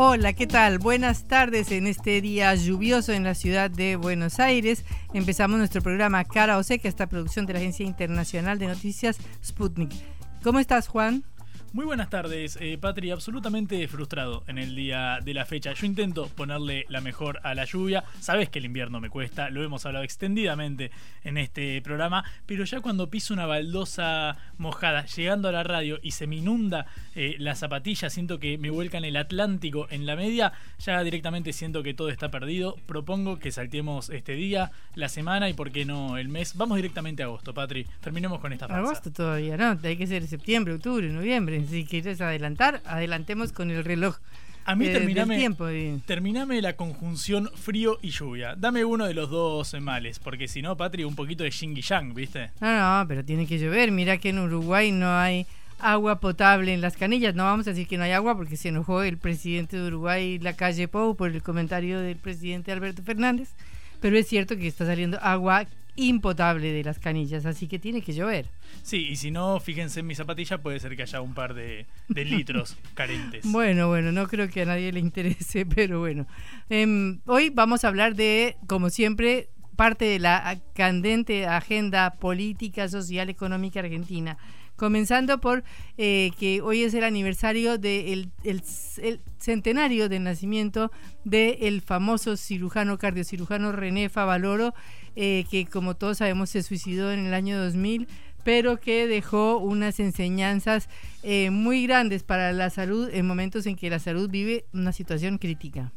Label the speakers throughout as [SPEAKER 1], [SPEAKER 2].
[SPEAKER 1] Hola, ¿qué tal? Buenas tardes en este día lluvioso en la ciudad de Buenos Aires. Empezamos nuestro programa Cara o Seca, esta producción de la Agencia Internacional de Noticias Sputnik. ¿Cómo estás, Juan?
[SPEAKER 2] Muy buenas tardes, eh, Patri. Absolutamente frustrado en el día de la fecha. Yo intento ponerle la mejor a la lluvia. Sabes que el invierno me cuesta, lo hemos hablado extendidamente en este programa. Pero ya cuando piso una baldosa mojada llegando a la radio y se me inunda eh, la zapatilla, siento que me vuelcan el Atlántico en la media. Ya directamente siento que todo está perdido. Propongo que saltemos este día, la semana y, por qué no, el mes. Vamos directamente a agosto, Patri. Terminemos con esta fase.
[SPEAKER 1] Agosto todavía, ¿no? Hay que ser septiembre, octubre, noviembre. Si quieres adelantar, adelantemos con el reloj.
[SPEAKER 2] A mí
[SPEAKER 1] eh,
[SPEAKER 2] terminame,
[SPEAKER 1] tiempo.
[SPEAKER 2] terminame la conjunción frío y lluvia. Dame uno de los dos males, porque si no, Patri, un poquito de yin y yang, ¿viste?
[SPEAKER 1] No, no, pero tiene que llover. Mira que en Uruguay no hay agua potable en las canillas. No vamos a decir que no hay agua porque se enojó el presidente de Uruguay, la calle Pou, por el comentario del presidente Alberto Fernández. Pero es cierto que está saliendo agua impotable de las canillas, así que tiene que llover.
[SPEAKER 2] Sí, y si no, fíjense en mi zapatilla, puede ser que haya un par de, de litros carentes.
[SPEAKER 1] Bueno, bueno, no creo que a nadie le interese, pero bueno. Eh, hoy vamos a hablar de, como siempre, parte de la candente agenda política, social, económica argentina. Comenzando por eh, que hoy es el aniversario del de el, el centenario del nacimiento del famoso cirujano cardiocirujano René Favaloro, eh, que como todos sabemos se suicidó en el año 2000 pero que dejó unas enseñanzas eh, muy grandes para la salud en momentos en que la salud vive una situación crítica.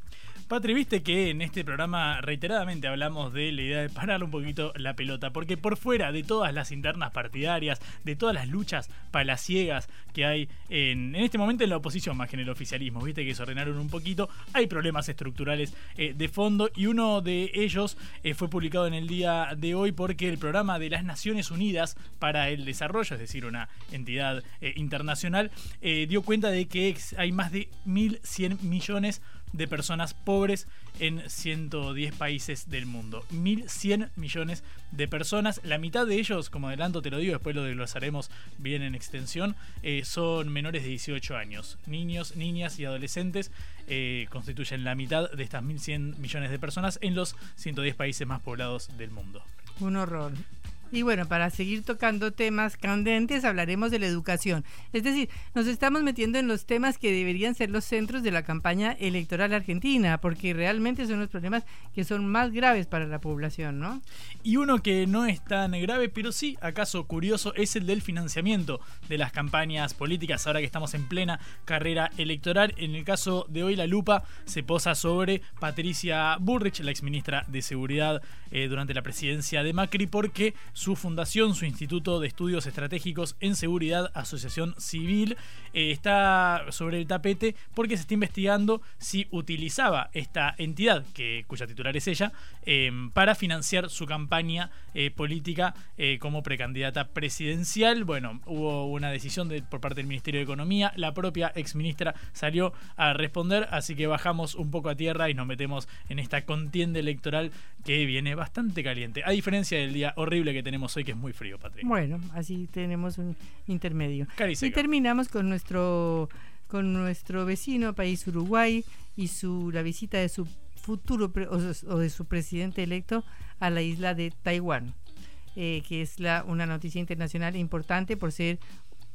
[SPEAKER 2] Patri, viste que en este programa reiteradamente hablamos de la idea de parar un poquito la pelota, porque por fuera de todas las internas partidarias, de todas las luchas palaciegas que hay en, este momento en la oposición más que en el oficialismo, viste que se ordenaron un poquito, hay problemas estructurales eh, de fondo y uno de ellos eh, fue publicado en el día de hoy porque el programa de las Naciones Unidas para el Desarrollo, es decir, una entidad eh, internacional, dio cuenta de que hay más de 1.100 millones de personas pobres en 110 países del mundo. 1.100 millones de personas. La mitad de ellos, como adelanto te lo digo, después lo desglosaremos bien en extensión, eh, son menores de 18 años. Niños, niñas y adolescentes eh, constituyen la mitad de estas 1.100 millones de personas en los 110 países más poblados del mundo.
[SPEAKER 1] Un horror. Y bueno, para seguir tocando temas candentes, hablaremos de la educación. Es decir, nos estamos metiendo en los temas que deberían ser los centros de la campaña electoral argentina, porque realmente son los problemas que son más graves para la población, ¿no?
[SPEAKER 2] Y uno que no es tan grave, pero sí, acaso curioso, es el del financiamiento de las campañas políticas, ahora que estamos en plena carrera electoral. En el caso de hoy, la lupa se posa sobre Patricia Burrich, la exministra de Seguridad eh, durante la presidencia de Macri, porque su fundación, su Instituto de Estudios Estratégicos en Seguridad, Asociación Civil, eh, está sobre el tapete porque se está investigando si utilizaba esta entidad, que, cuya titular es ella, eh, para financiar su campaña eh, política eh, como precandidata presidencial. Bueno, hubo una decisión de, por parte del Ministerio de Economía, la propia exministra salió a responder, así que bajamos un poco a tierra y nos metemos en esta contienda electoral que viene bastante caliente, a diferencia del día horrible que tenemos tenemos hoy que es muy frío, Patrick.
[SPEAKER 1] Bueno, así tenemos un intermedio.
[SPEAKER 2] Cariseca.
[SPEAKER 1] Y terminamos con nuestro con nuestro vecino país Uruguay y su la visita de su futuro o, o de su presidente electo a la isla de Taiwán, eh, que es la, una noticia internacional importante por ser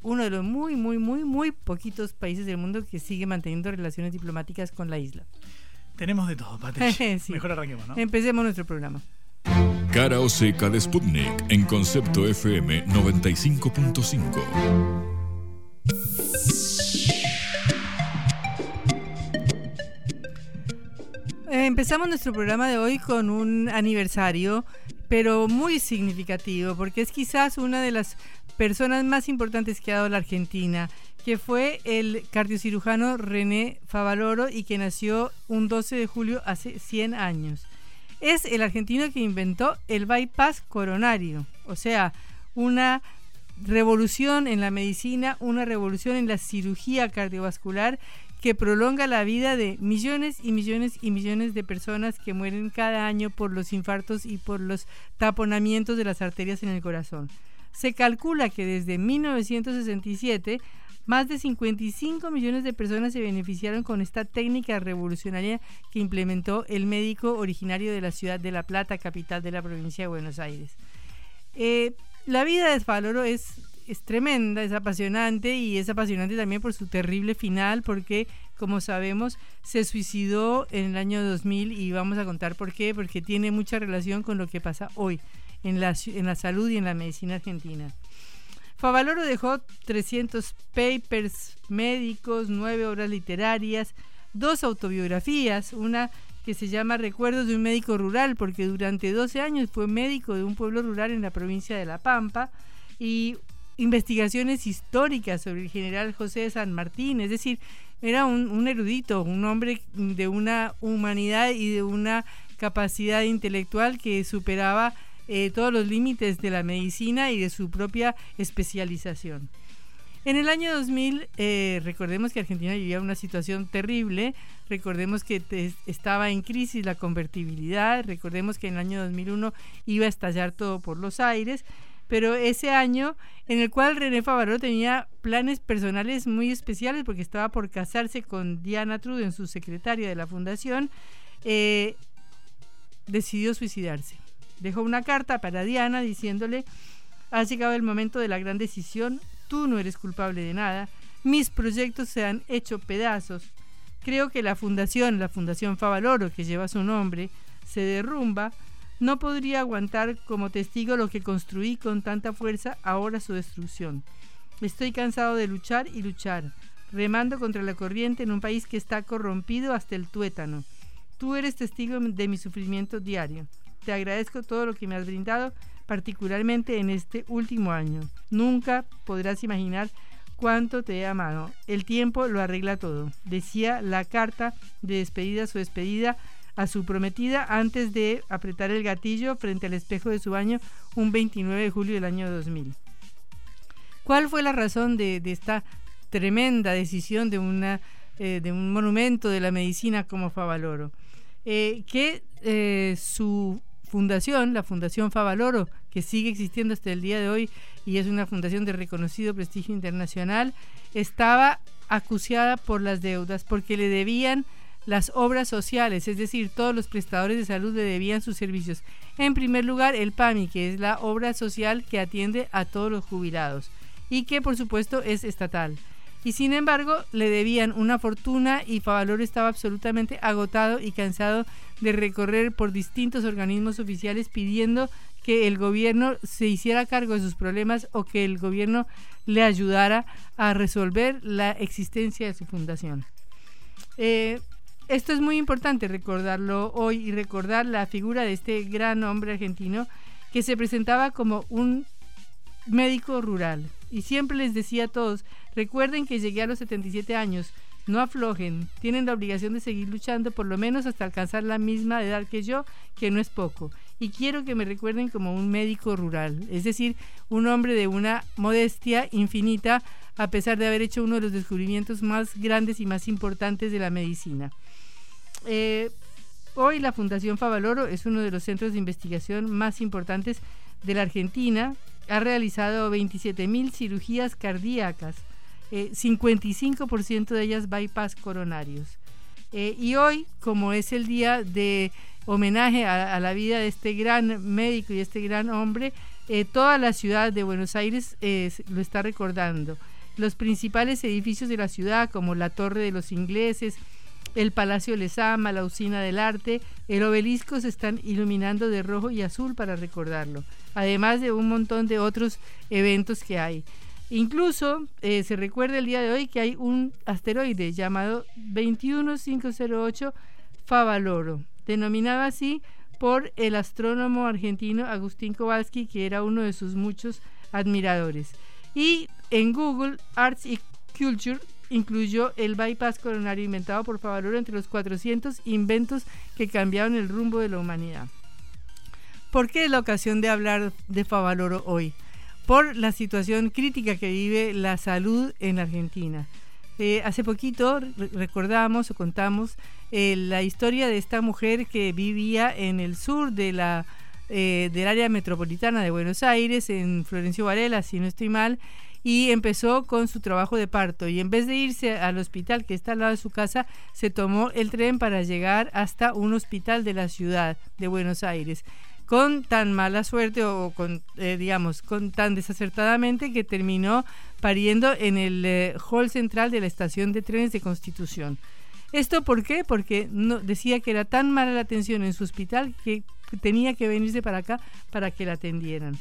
[SPEAKER 1] uno de los muy, muy, muy, muy poquitos países del mundo que sigue manteniendo relaciones diplomáticas con la isla.
[SPEAKER 2] Tenemos de todo, Patrick.
[SPEAKER 1] Sí.
[SPEAKER 2] Mejor arranquemos, ¿no?
[SPEAKER 1] Empecemos nuestro programa.
[SPEAKER 3] Cara o seca de Sputnik en concepto FM 95.5.
[SPEAKER 1] Eh, empezamos nuestro programa de hoy con un aniversario, pero muy significativo, porque es quizás una de las personas más importantes que ha dado la Argentina, que fue el cardiocirujano René Favaloro y que nació un 12 de julio hace 100 años. Es el argentino que inventó el bypass coronario, o sea, una revolución en la medicina, una revolución en la cirugía cardiovascular que prolonga la vida de millones y millones y millones de personas que mueren cada año por los infartos y por los taponamientos de las arterias en el corazón. Se calcula que desde 1967 más de 55 millones de personas se beneficiaron con esta técnica revolucionaria que implementó el médico originario de la ciudad de La Plata, capital de la provincia de Buenos Aires. Eh, la vida de Faloro es es tremenda, es apasionante y es apasionante también por su terrible final porque, como sabemos, se suicidó en el año 2000 y vamos a contar por qué, porque tiene mucha relación con lo que pasa hoy en la, en la salud y en la medicina argentina. Favaloro dejó 300 papers médicos, nueve obras literarias, dos autobiografías, una que se llama Recuerdos de un médico rural, porque durante 12 años fue médico de un pueblo rural en la provincia de La Pampa, y investigaciones históricas sobre el general José de San Martín, es decir, era un, erudito, un hombre de una humanidad y de una capacidad intelectual que superaba eh, todos los límites de la medicina y de su propia especialización. En el año 2000, eh, recordemos que Argentina vivía una situación terrible, recordemos que estaba en crisis la convertibilidad, recordemos que en el año 2001 iba a estallar todo por los aires, pero ese año en el cual René Favaró tenía planes personales muy especiales porque estaba por casarse con Diana Truden, su secretaria de la fundación, eh, decidió suicidarse. Dejó una carta para Diana diciéndole, ha llegado el momento de la gran decisión, tú no eres culpable de nada, mis proyectos se han hecho pedazos, creo que la fundación, la Fundación Favaloro, que lleva su nombre, se derrumba, no podría aguantar como testigo lo que construí con tanta fuerza, ahora su destrucción. Estoy cansado de luchar y luchar, remando contra la corriente en un país que está corrompido hasta el tuétano. Tú eres testigo de mi sufrimiento diario. Te agradezco todo lo que me has brindado, particularmente en este último año. Nunca podrás imaginar cuánto te he amado. El tiempo lo arregla todo, decía la carta de despedida, su despedida a su prometida antes de apretar el gatillo frente al espejo de su baño un 29 de julio del año 2000. ¿Cuál fue la razón de, esta tremenda decisión de, una, eh, de un monumento de la medicina como Favaloro? Eh, que eh, su fundación, la Fundación Favaloro, que sigue existiendo hasta el día de hoy y es una fundación de reconocido prestigio internacional, estaba acuciada por las deudas porque le debían las obras sociales, es decir, todos los prestadores de salud le debían sus servicios. En primer lugar, el PAMI, que es la obra social que atiende a todos los jubilados y que por supuesto es estatal. Y sin embargo, le debían una fortuna y Favaloro estaba absolutamente agotado y cansado de recorrer por distintos organismos oficiales pidiendo que el gobierno se hiciera cargo de sus problemas o que el gobierno le ayudara a resolver la existencia de su fundación. Eh, esto es muy importante recordarlo hoy y recordar la figura de este gran hombre argentino que se presentaba como un médico rural. Y siempre les decía a todos, recuerden que llegué a los 77 años, no aflojen, tienen la obligación de seguir luchando por lo menos hasta alcanzar la misma edad que yo, que no es poco. Y quiero que me recuerden como un médico rural, es decir, un hombre de una modestia infinita, a pesar de haber hecho uno de los descubrimientos más grandes y más importantes de la medicina. Eh, hoy la Fundación Favaloro es uno de los centros de investigación más importantes de la Argentina. Ha realizado 27.000 cirugías cardíacas, 55% eh, de ellas bypass coronarios. Eh, y hoy, como es el día de homenaje a, la vida de este gran médico y este gran hombre, toda la ciudad de Buenos Aires lo está recordando. Los principales edificios de la ciudad, como la Torre de los Ingleses, el Palacio Lezama, la Usina del Arte, el obelisco se están iluminando de rojo y azul para recordarlo, además de un montón de otros eventos que hay. Incluso eh, se recuerda el día de hoy que hay un asteroide llamado 21508 Favaloro, denominado así por el astrónomo argentino Agustín Kowalski, que era uno de sus muchos admiradores. Y en Google Arts y Culture incluyó el bypass coronario inventado por Favaloro entre los 400 inventos que cambiaron el rumbo de la humanidad. ¿Por qué es la ocasión de hablar de Favaloro hoy? Por la situación crítica que vive la salud en Argentina. Eh, hace poquito recordamos o contamos eh, la historia de esta mujer que vivía en el sur de la, eh, del área metropolitana de Buenos Aires, en Florencio Varela, si no estoy mal, y empezó con su trabajo de parto. Y en vez de irse al hospital que está al lado de su casa, se tomó el tren para llegar hasta un hospital de la ciudad de Buenos Aires con tan mala suerte o con, eh, digamos, con tan desacertadamente que terminó pariendo en el eh, hall central de la estación de trenes de Constitución. ¿Esto por qué? Porque no, decía que era tan mala la atención en su hospital que tenía que venirse para acá para que la atendieran.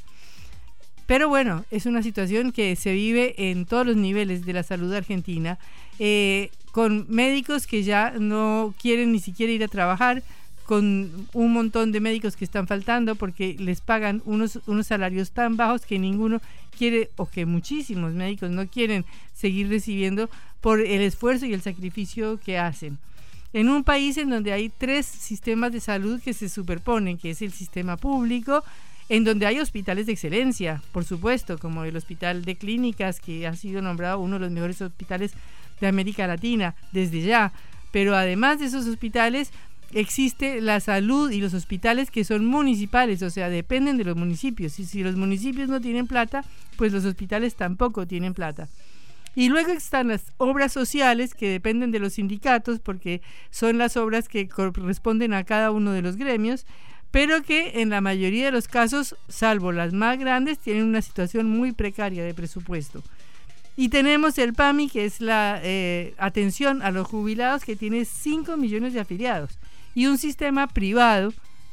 [SPEAKER 1] Pero bueno, es una situación que se vive en todos los niveles de la salud argentina, eh, con médicos que ya no quieren ni siquiera ir a trabajar, con un montón de médicos que están faltando porque les pagan unos, unos salarios tan bajos que ninguno quiere o que muchísimos médicos no quieren seguir recibiendo por el esfuerzo y el sacrificio que hacen. En un país en donde hay tres sistemas de salud que se superponen, que es el sistema público, en donde hay hospitales de excelencia, por supuesto, como el Hospital de Clínicas, que ha sido nombrado uno de los mejores hospitales de América Latina desde ya. Pero además de esos hospitales, existe la salud y los hospitales que son municipales, o sea, dependen de los municipios. Y si los municipios no tienen plata, pues los hospitales tampoco tienen plata. Y luego están las obras sociales que dependen de los sindicatos, porque son las obras que corresponden a cada uno de los gremios, pero que en la mayoría de los casos, salvo las más grandes, tienen una situación muy precaria de presupuesto. Y tenemos el PAMI, que es la eh, atención a los jubilados, que tiene 5 millones de afiliados y un sistema privado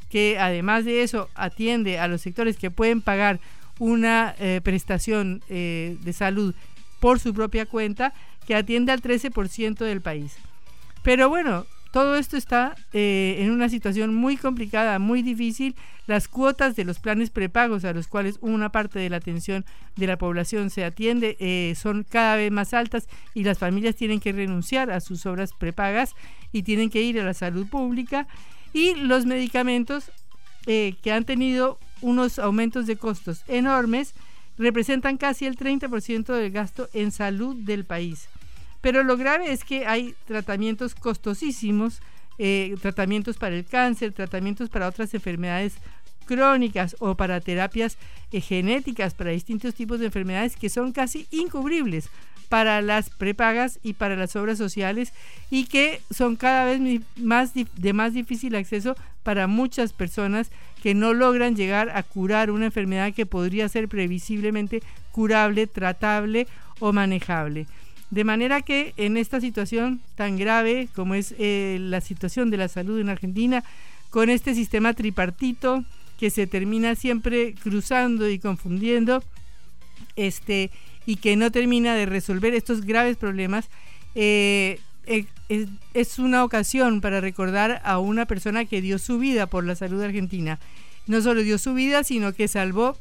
[SPEAKER 1] que además de eso atiende a los sectores que pueden pagar una eh, prestación eh, de salud por su propia cuenta, que atiende al 13% del país. Pero bueno, todo esto está eh, en una situación muy complicada, muy difícil. Las cuotas de los planes prepagos a los cuales una parte de la atención de la población se atiende son cada vez más altas y las familias tienen que renunciar a sus obras prepagas y tienen que ir a la salud pública. Y los medicamentos eh, que han tenido unos aumentos de costos enormes representan casi el 30% del gasto en salud del país. Pero lo grave es que hay tratamientos costosísimos, eh, tratamientos para el cáncer, tratamientos para otras enfermedades crónicas o para terapias eh, genéticas para distintos tipos de enfermedades que son casi incubribles para las prepagas y para las obras sociales y que son cada vez más de más difícil acceso para muchas personas que no logran llegar a curar una enfermedad que podría ser previsiblemente curable, tratable o manejable. De manera que en esta situación tan grave como es eh, la situación de la salud en Argentina, con este sistema tripartito que se termina siempre cruzando y confundiendo, este, y que no termina de resolver estos graves problemas, eh, eh, es, una ocasión para recordar a una persona que dio su vida por la salud argentina. No solo dio su vida, sino que salvó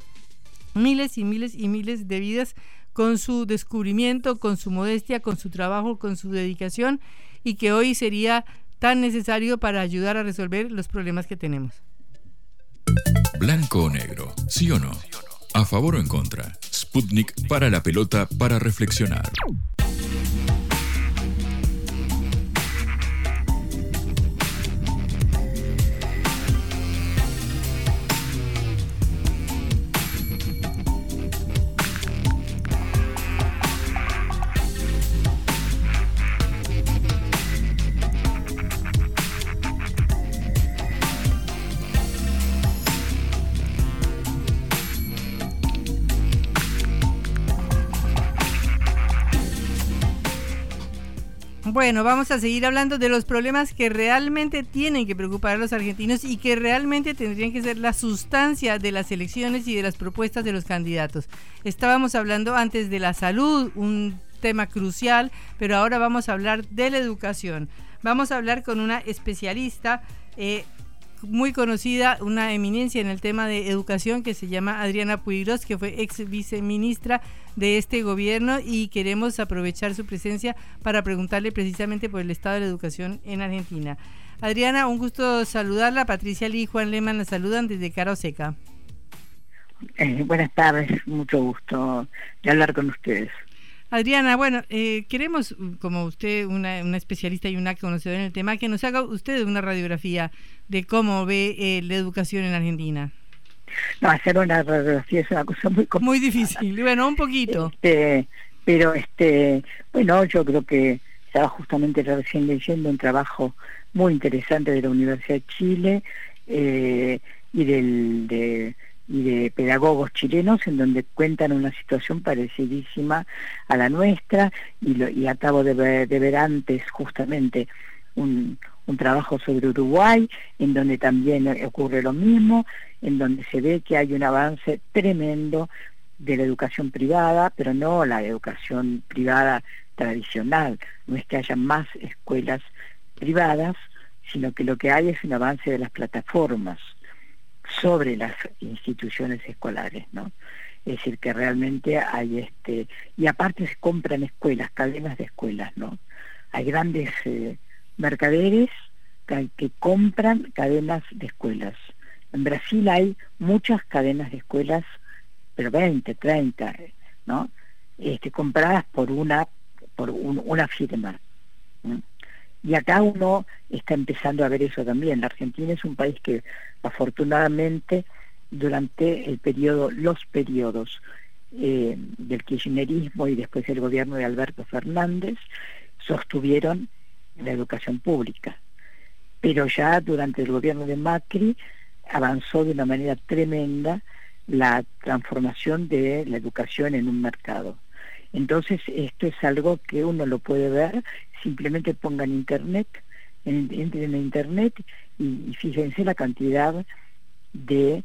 [SPEAKER 1] miles y miles y miles de vidas con su descubrimiento, con su modestia, con su trabajo, con su dedicación y que hoy sería tan necesario para ayudar a resolver los problemas que tenemos.
[SPEAKER 3] Blanco o negro, sí o no. ¿A favor o en contra? Sputnik para la pelota para reflexionar.
[SPEAKER 1] Bueno, vamos a seguir hablando de los problemas que realmente tienen que preocupar a los argentinos y que realmente tendrían que ser la sustancia de las elecciones y de las propuestas de los candidatos. Estábamos hablando antes de la salud, un tema crucial, pero ahora vamos a hablar de la educación. Vamos a hablar con una especialista. Eh, muy conocida, una eminencia en el tema de educación que se llama Adriana Puigros, que fue ex viceministra de este gobierno y queremos aprovechar su presencia para preguntarle precisamente por el estado de la educación en Argentina. Adriana, un gusto saludarla. Patricia Lee y Juan Lehmann la saludan desde Caro Seca.
[SPEAKER 4] Eh, buenas tardes, mucho gusto de hablar con ustedes.
[SPEAKER 1] Adriana, bueno, eh, queremos, como usted, una, especialista y una conocedora en el tema, que nos haga usted una radiografía de cómo ve eh, la educación en Argentina.
[SPEAKER 4] No, hacer una radiografía es una cosa muy
[SPEAKER 1] Muy difícil, bueno, un poquito.
[SPEAKER 4] Este, pero, este, bueno, yo creo que estaba justamente recién leyendo un trabajo muy interesante de la Universidad de Chile eh, y del... De, y de pedagogos chilenos en donde cuentan una situación parecidísima a la nuestra y, lo, y acabo de ver, de ver antes justamente un, un trabajo sobre Uruguay en donde también ocurre lo mismo, en donde se ve que hay un avance tremendo de la educación privada, pero no la educación privada tradicional, no es que haya más escuelas privadas, sino que lo que hay es un avance de las plataformas sobre las instituciones escolares, ¿no? Es decir, que realmente hay este, y aparte se compran escuelas, cadenas de escuelas, ¿no? Hay grandes eh, mercaderes que, compran cadenas de escuelas. En Brasil hay muchas cadenas de escuelas, pero 20, 30, ¿no? Este, compradas por una, por una firma. Y acá uno está empezando a ver eso también. La Argentina es un país que afortunadamente durante el periodo, los periodos eh, del kirchnerismo y después el gobierno de Alberto Fernández sostuvieron la educación pública. Pero ya durante el gobierno de Macri avanzó de una manera tremenda la transformación de la educación en un mercado. Entonces, esto es algo que uno lo puede ver, simplemente pongan internet, entren en internet y, fíjense la cantidad de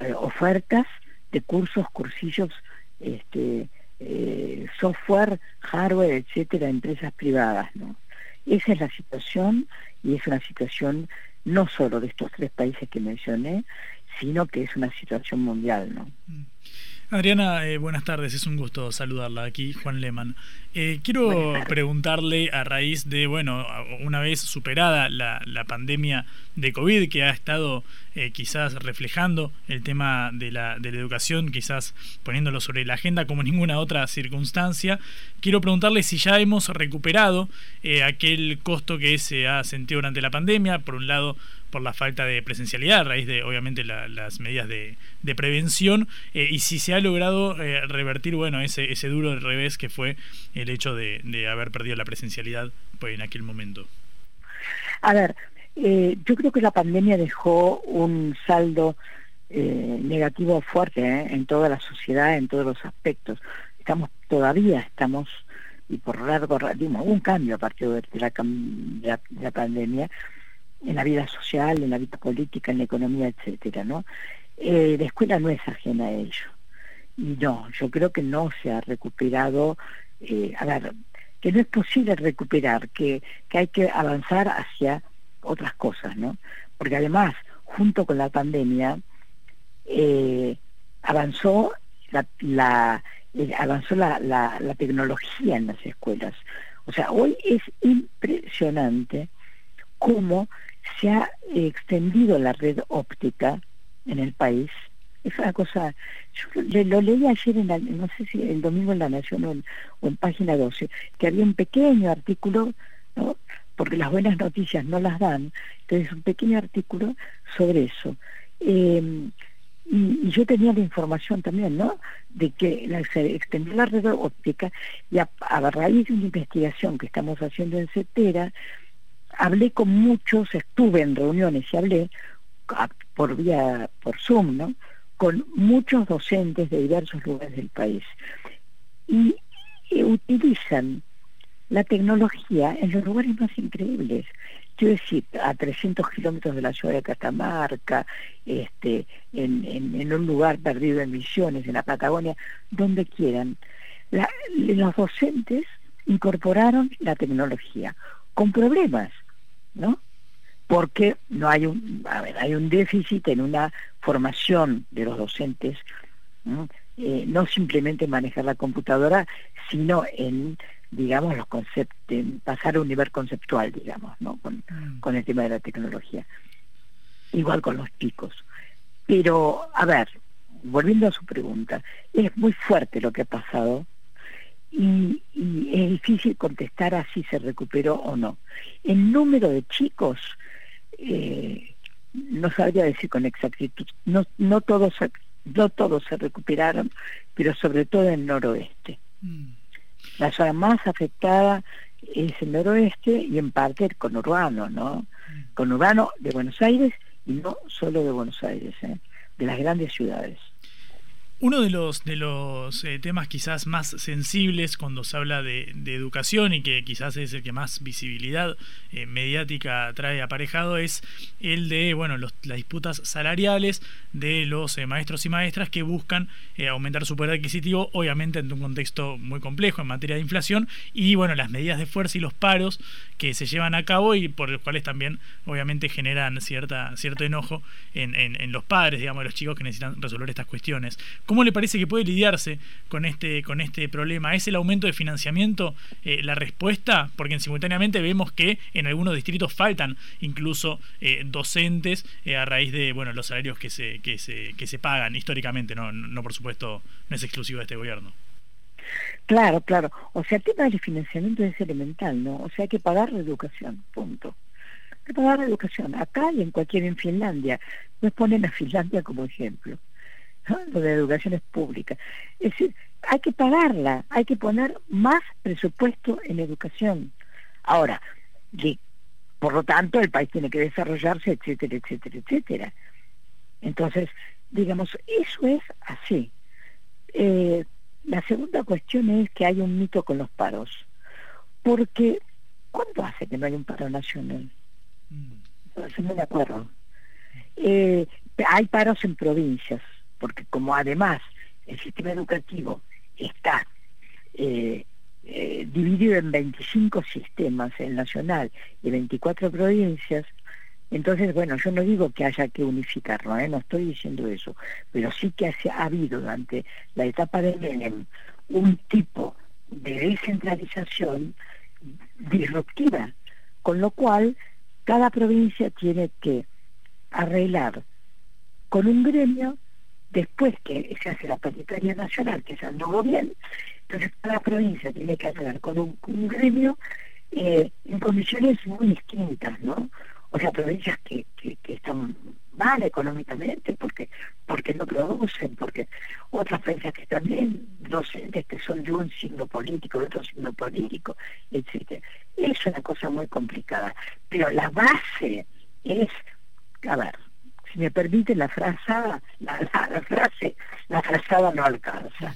[SPEAKER 4] eh, ofertas de cursos, cursillos, este, eh, software, hardware, etcétera, empresas privadas, ¿no? Esa es la situación y es una situación no solo de estos tres países que mencioné, sino que es una situación mundial, ¿no?
[SPEAKER 2] Mm. Adriana, eh, buenas tardes, es un gusto saludarla aquí, Juan Lehmann. Eh, quiero preguntarle a raíz de, bueno, una vez superada la, pandemia de COVID que ha estado eh, quizás reflejando el tema de la, de la educación, quizás poniéndolo sobre la agenda como ninguna otra circunstancia, quiero preguntarle si ya hemos recuperado aquel costo que se ha sentido durante la pandemia, por un lado por la falta de presencialidad a raíz de obviamente las medidas de, prevención eh, y si se ha logrado eh, revertir bueno ese, ese duro revés que fue el hecho de, haber perdido la presencialidad pues, en aquel momento.
[SPEAKER 4] A ver, eh, yo creo que la pandemia dejó un saldo negativo fuerte en toda la sociedad, en todos los aspectos. Estamos todavía estamos y por largo hubo un cambio a partir de la, de la pandemia en la vida social, en la vida política, en la economía, etcétera, ¿no? Eh, la escuela no es ajena a ello. Y no, yo creo que no se ha recuperado, eh, a ver, que no es posible recuperar, que, que hay que avanzar hacia otras cosas, ¿no? Porque además, junto con la pandemia, eh, avanzó la, la avanzó la, la, la tecnología en las escuelas. O sea, hoy es impresionante cómo se ha extendido la red óptica en el país. Es una cosa, yo lo, leí ayer, en no sé si el domingo en La Nación o en, Página 12, que había un pequeño artículo, ¿no? porque las buenas noticias no las dan, entonces un pequeño artículo sobre eso. Eh, y, yo tenía la información también, ¿no? De que se extendió la red óptica y a, a raíz de una investigación que estamos haciendo en CETERA, hablé con muchos, estuve en reuniones y hablé por vía, por Zoom, ¿no? Con muchos docentes de diversos lugares del país. Y, utilizan la tecnología en los lugares más increíbles. Quiero decir, a 300 kilómetros de la ciudad de Catamarca, este, en, un lugar perdido en Misiones, en la Patagonia, donde quieran. los docentes incorporaron la tecnología, con problemas, ¿no? Porque no hay un, a ver, hay un déficit en una formación de los docentes, ¿no? Eh, no simplemente manejar la computadora, sino en digamos, los conceptos, pasar a un nivel conceptual, digamos, ¿no? Mm. Con, el tema de la tecnología. Igual con los chicos. Pero, a ver, volviendo a su pregunta, es muy fuerte lo que ha pasado y, es difícil contestar a si se recuperó o no. El número de chicos, eh, no sabría decir con exactitud, no, no, todos, no todos se recuperaron, pero sobre todo en el noroeste. Mm. La zona más afectada es el noroeste y en parte el conurbano, ¿no? Mm. Conurbano de Buenos Aires y no solo de Buenos Aires, ¿eh? de las grandes ciudades.
[SPEAKER 2] Uno de los, de los eh, temas quizás más sensibles cuando se habla de, educación y que quizás es el que más visibilidad eh, mediática trae aparejado es el de bueno las disputas salariales de los eh, maestros y maestras que buscan aumentar su poder adquisitivo, obviamente en un contexto muy complejo en materia de inflación y bueno las medidas de fuerza y los paros que se llevan a cabo y por los cuales también obviamente generan cierta, cierto enojo en, en los padres, digamos, de los chicos que necesitan resolver estas cuestiones. ¿Cómo le parece que puede lidiarse con este, con este problema? ¿Es el aumento de financiamiento eh, la respuesta? Porque simultáneamente vemos que en algunos distritos faltan incluso eh, docentes eh, a raíz de bueno los salarios que se, que se, que se pagan históricamente, no, no por supuesto no es exclusivo de este gobierno.
[SPEAKER 4] Claro, claro. O sea, el tema del financiamiento es elemental, ¿no? O sea, hay que pagar la educación, punto. Hay que pagar la educación. Acá y en cualquier en Finlandia. Nos ponen a Finlandia como ejemplo lo de educación es pública. Es decir, hay que pagarla, hay que poner más presupuesto en educación. Ahora, por lo tanto, el país tiene que desarrollarse, etcétera, etcétera, etcétera. Entonces, digamos, eso es así. Eh, la segunda cuestión es que hay un mito con los paros. Porque, ¿cuándo hace que no hay un paro nacional? Mm. No me acuerdo. Eh, hay paros en provincias, porque como además el sistema educativo está eh, eh, dividido en 25 sistemas, el nacional y 24 provincias, entonces, bueno, yo no digo que haya que unificarlo, ¿eh? no estoy diciendo eso, pero sí que ha habido durante la etapa de Menem un tipo de descentralización disruptiva, con lo cual cada provincia tiene que arreglar con un gremio después que se hace la paritaria nacional, que se anduvo bien, entonces cada provincia tiene que hablar con un, gremio eh, en condiciones muy distintas, ¿no? O sea, provincias que, que, están mal económicamente porque porque no producen, porque otras provincias que están bien, docentes que son de un signo político, de otro signo político, etcétera. Es una cosa muy complicada. Pero la base es, a ver, si me permite la frase, la, frase, la frazada no alcanza,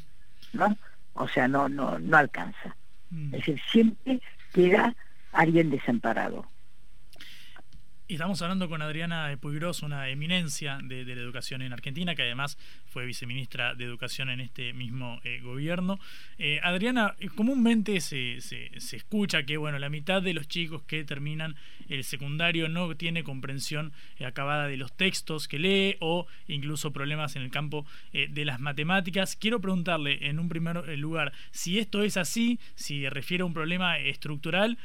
[SPEAKER 4] ¿no? O sea, no, no, no alcanza. Mm. Es decir, siempre queda alguien desamparado.
[SPEAKER 2] Estamos hablando con Adriana Puigros, una eminencia de, la educación en Argentina, que además fue viceministra de Educación en este mismo eh, gobierno. Eh, Adriana, eh, comúnmente se, se, escucha que bueno, la mitad de los chicos que terminan el secundario no tiene comprensión acabada de los textos que lee o incluso problemas en el campo de las matemáticas. Quiero preguntarle en un primer lugar si esto es así, si refiere a un problema estructural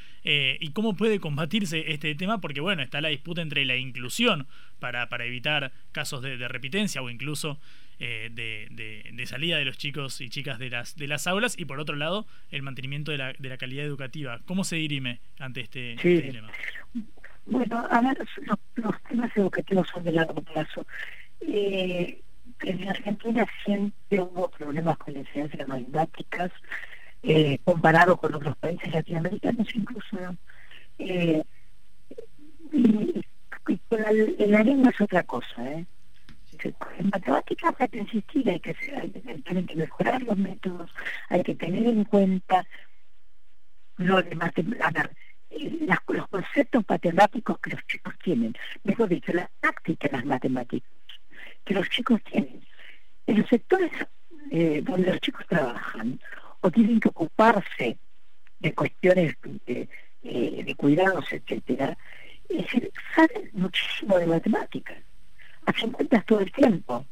[SPEAKER 2] y cómo puede combatirse este tema, porque bueno, está la disputa entre la inclusión para, para evitar casos de, de repitencia o incluso eh, de, salida de los chicos y chicas de las, de las aulas y por otro lado el mantenimiento de la, de la calidad educativa. ¿Cómo se dirime ante este, este dilema?
[SPEAKER 4] Bueno, a ver, los, temas educativos son de largo plazo. Eh, en Argentina siempre hubo problemas con la enseñanza de matemáticas eh, comparado con otros países latinoamericanos incluso. Eh, y, con la, la lengua es otra cosa, ¿eh? en matemáticas hay que insistir, hay que, hay, que mejorar los métodos, hay que tener en cuenta lo de matemáticas, los conceptos matemáticos que los chicos tienen, mejor dicho, la táctica de las matemáticas que los chicos tienen. En los sectores eh, donde los chicos trabajan tienen que ocuparse de cuestiones de, eh, de cuidados, etcétera, es decir, saben muchísimo de matemáticas, hacen cuentas todo el tiempo,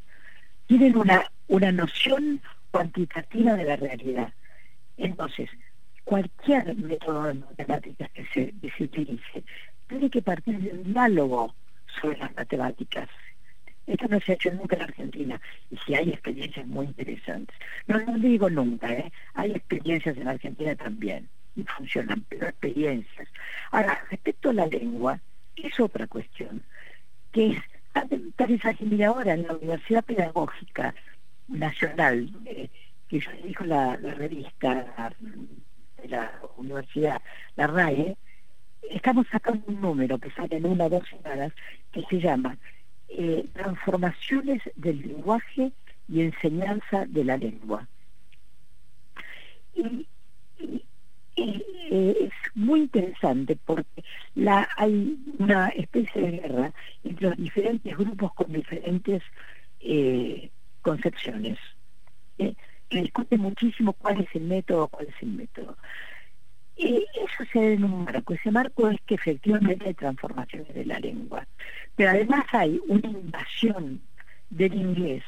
[SPEAKER 4] tienen una, una noción cuantitativa de la realidad. Entonces, cualquier método de matemáticas que se, que se utilice tiene que partir de un diálogo sobre las matemáticas. Esto no se ha hecho nunca en Argentina y si hay experiencias muy interesantes. No, no digo nunca, ¿eh? hay experiencias en Argentina también y funcionan, pero experiencias. Ahora, respecto a la lengua, es otra cuestión, que es, mira ahora en la Universidad Pedagógica Nacional, eh, que yo dijo la revista de la universidad, la RAE, estamos sacando un número que sale en una o dos semanas que se llama eh, Transformaciones del lenguaje y enseñanza de la lengua. Y, eh, es muy interesante porque hay una especie de guerra entre los diferentes grupos con diferentes eh, concepciones. que discute muchísimo cuál es el método, cuál es el método. Y eso se da en un marco. Ese marco es que efectivamente hay transformaciones de la lengua. Pero además hay una invasión del inglés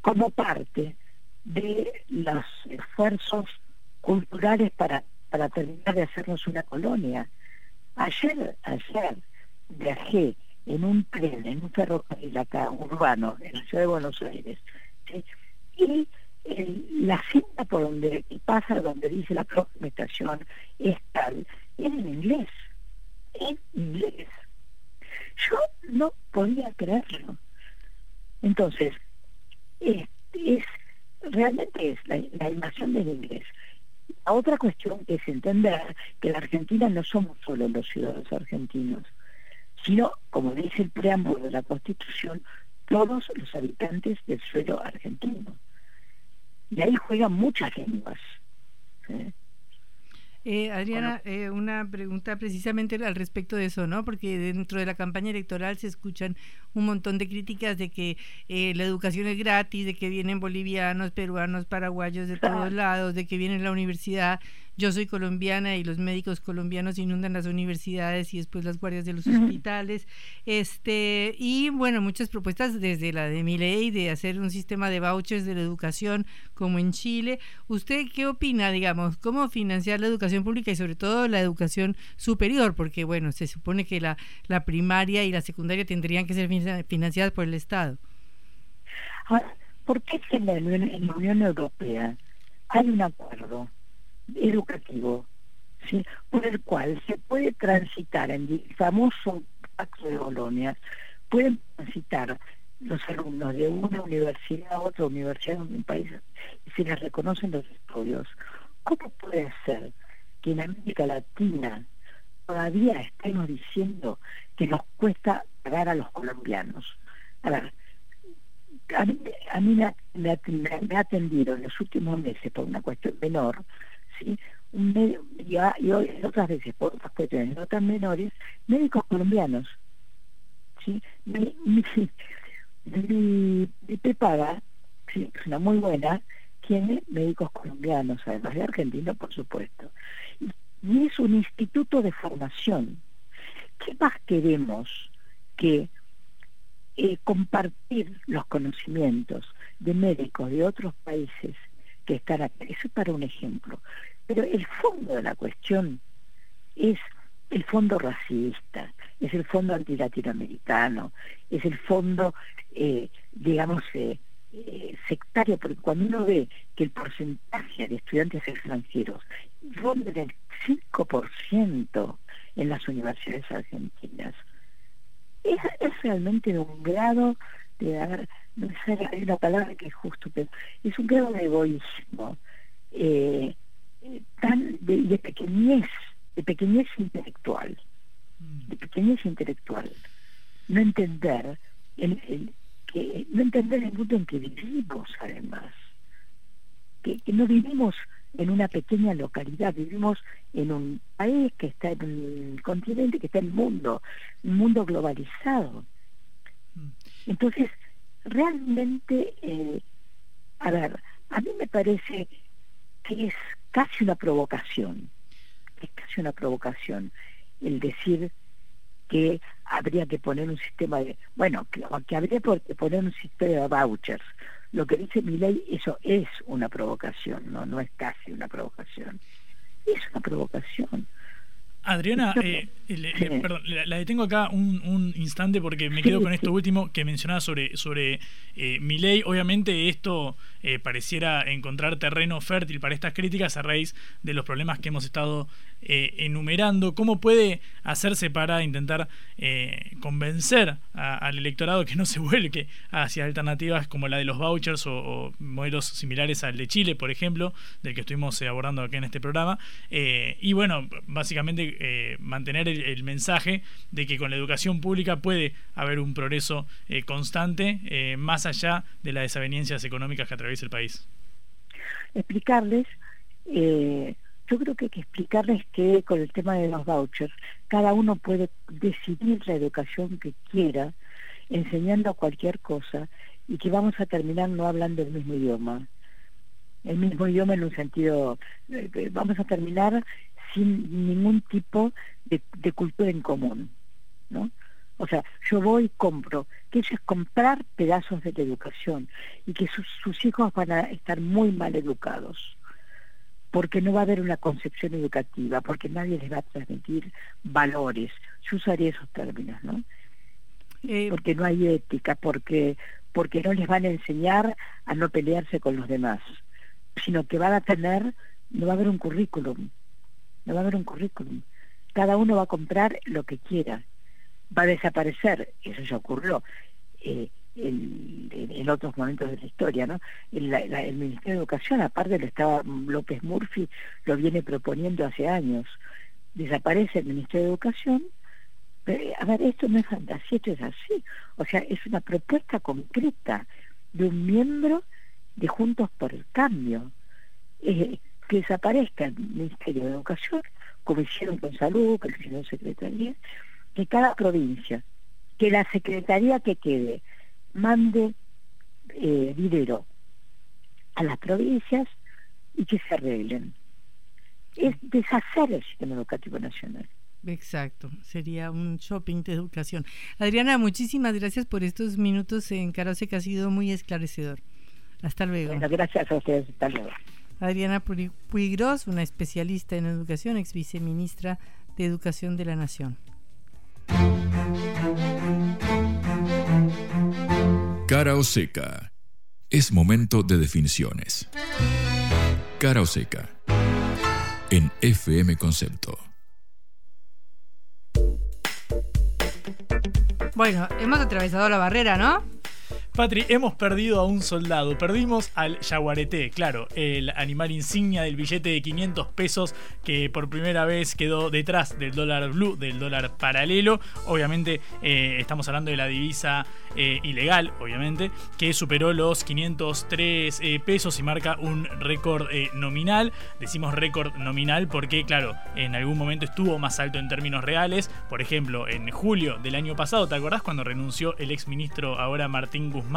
[SPEAKER 4] como parte de los esfuerzos culturales para, para terminar de hacernos una colonia. Ayer, ayer viajé en un tren, en un ferrocarril acá, urbano, en la ciudad de Buenos Aires, y la cinta por donde pasa, donde dice la próxima estación es tal, es en inglés, en inglés. Yo no podía creerlo. Entonces, es, realmente es la, invasión del inglés. La otra cuestión es entender que la Argentina no somos solo los ciudadanos argentinos, sino, como dice el preámbulo de la Constitución, todos los habitantes del suelo argentino. Y ahí juegan muchas lenguas.
[SPEAKER 1] Eh, Adriana, eh, una pregunta precisamente al respecto de eso, ¿no? Porque dentro de la campaña electoral se escuchan un montón de críticas de que eh, la educación es gratis, de que vienen bolivianos, peruanos, paraguayos de todos lados, de que vienen la universidad yo soy colombiana y los médicos colombianos inundan las universidades y después las guardias de los hospitales. Este, y bueno, muchas propuestas desde la de mi ley de hacer un sistema de vouchers de la educación como en Chile. ¿Usted qué opina, digamos, cómo financiar la educación pública y sobre todo la educación superior? Porque bueno, se supone que la, la primaria y la secundaria tendrían que ser financiadas por el Estado.
[SPEAKER 4] Ahora, ¿por qué en la Unión Europea hay un acuerdo educativo, ¿sí? por el cual se puede transitar en el famoso pacto de Bolonia, pueden transitar los alumnos de una universidad a otra universidad en un país y se les reconocen los estudios. ¿Cómo puede ser que en América Latina todavía estemos diciendo que nos cuesta pagar a los colombianos? A ver, a mí, a mí me, me, me, ha atendido en los últimos meses por una cuestión menor ¿sí? Un medio, y, y, otras veces por otras cuestiones no tan menores, médicos colombianos. ¿sí? Mi, mi, mi, prepaga, ¿sí? es una muy buena, tiene médicos colombianos, además de argentinos, por supuesto. Y, y es un instituto de formación. ¿Qué más queremos que eh, compartir los conocimientos de médicos de otros países que están aquí. Eso es para un ejemplo. Pero el fondo de la cuestión es el fondo racista, es el fondo antilatinoamericano, es el fondo, eh, digamos, eh, sectario, porque cuando uno ve que el porcentaje de estudiantes extranjeros ronda el 5% en las universidades argentinas, es, es realmente de un grado de dar no sé, hay una palabra que es justo, pero es un grado de egoísmo, eh, tan de, pequeñez, de pequeñez intelectual, de pequeñez intelectual. No entender el, que no entender el mundo en que vivimos además, que, no vivimos en una pequeña localidad, vivimos en un país que está en un continente que está en el mundo, un mundo globalizado. Mm. Entonces, realmente, eh, a ver, a mí me parece que es casi una provocación, es casi una provocación el decir que habría que poner un sistema de, bueno, que, que habría que poner un sistema de vouchers. Lo que dice mi ley, eso es una provocación, no, no es casi una provocación. Es una provocación.
[SPEAKER 2] Adriana, eh, perdón, la, detengo acá un, instante porque me quedo con esto último que mencionaba sobre, sobre eh, mi ley. Obviamente esto eh, pareciera encontrar terreno fértil para estas críticas a raíz de los problemas que hemos estado eh, enumerando. ¿Cómo puede hacerse para intentar eh, convencer al electorado que no se vuelque hacia alternativas como la de los vouchers o, modelos similares al de Chile, por ejemplo, del que estuvimos abordando aquí en este programa? y bueno, básicamente mantener el, mensaje de que con la educación pública puede haber un progreso constante más allá de las desavenencias económicas que atravesamos el país?
[SPEAKER 4] Explicarles, eh, yo creo que hay que explicarles que con el tema de los vouchers, cada uno puede decidir la educación que quiera, enseñando cualquier cosa, y que vamos a terminar no hablando el mismo idioma. El mismo idioma en un sentido, eh, vamos a terminar sin ningún tipo de, cultura en común, ¿no? O sea, yo voy y compro, que eso es comprar pedazos de la educación y que sus, hijos van a estar muy mal educados, porque no va a haber una concepción educativa, porque nadie les va a transmitir valores. Yo usaría esos términos, ¿no? Eh, porque no hay ética, porque, porque no les van a enseñar a no pelearse con los demás, sino que van a tener, no va a haber un currículum, no va a haber un currículum. Cada uno va a comprar lo que quiera va a desaparecer, eso ya ocurrió eh, en, otros momentos de la historia, ¿no? El, Ministerio de Educación, aparte lo estaba López Murphy, lo viene proponiendo hace años. Desaparece el Ministerio de Educación, pero, a ver, esto no es fantasía, esto es así. O sea, es una propuesta concreta de un miembro de Juntos por el Cambio. Eh, que desaparezca el Ministerio de Educación, como hicieron con Salud, que hicieron Secretaría, que cada provincia, que la secretaría que quede, mande eh, dinero a las provincias y que se arreglen. Es deshacer el sistema educativo nacional.
[SPEAKER 1] Exacto, sería un shopping de educación. Adriana, muchísimas gracias por estos minutos en Carose que ha sido muy esclarecedor. Hasta luego.
[SPEAKER 4] gracias a ustedes, hasta luego.
[SPEAKER 1] Adriana Puigros, una especialista en educación, ex viceministra de Educación de la Nación.
[SPEAKER 3] Cara o seca. Es momento de definiciones. Cara o seca. En FM Concepto.
[SPEAKER 1] Bueno, hemos atravesado la barrera, ¿no?
[SPEAKER 2] Patri, hemos perdido a un soldado. Perdimos al yaguareté, claro, el animal insignia del billete de 500 pesos que por primera vez quedó detrás del dólar blue, del dólar paralelo. Obviamente eh, estamos hablando de la divisa eh, ilegal, obviamente, que superó los 503 eh, pesos y marca un récord nominal. Decimos récord nominal porque, claro, en algún momento estuvo más alto en términos reales. Por ejemplo, en julio del año pasado, ¿te acordás cuando renunció el ex ministro ahora Martín Guzmán?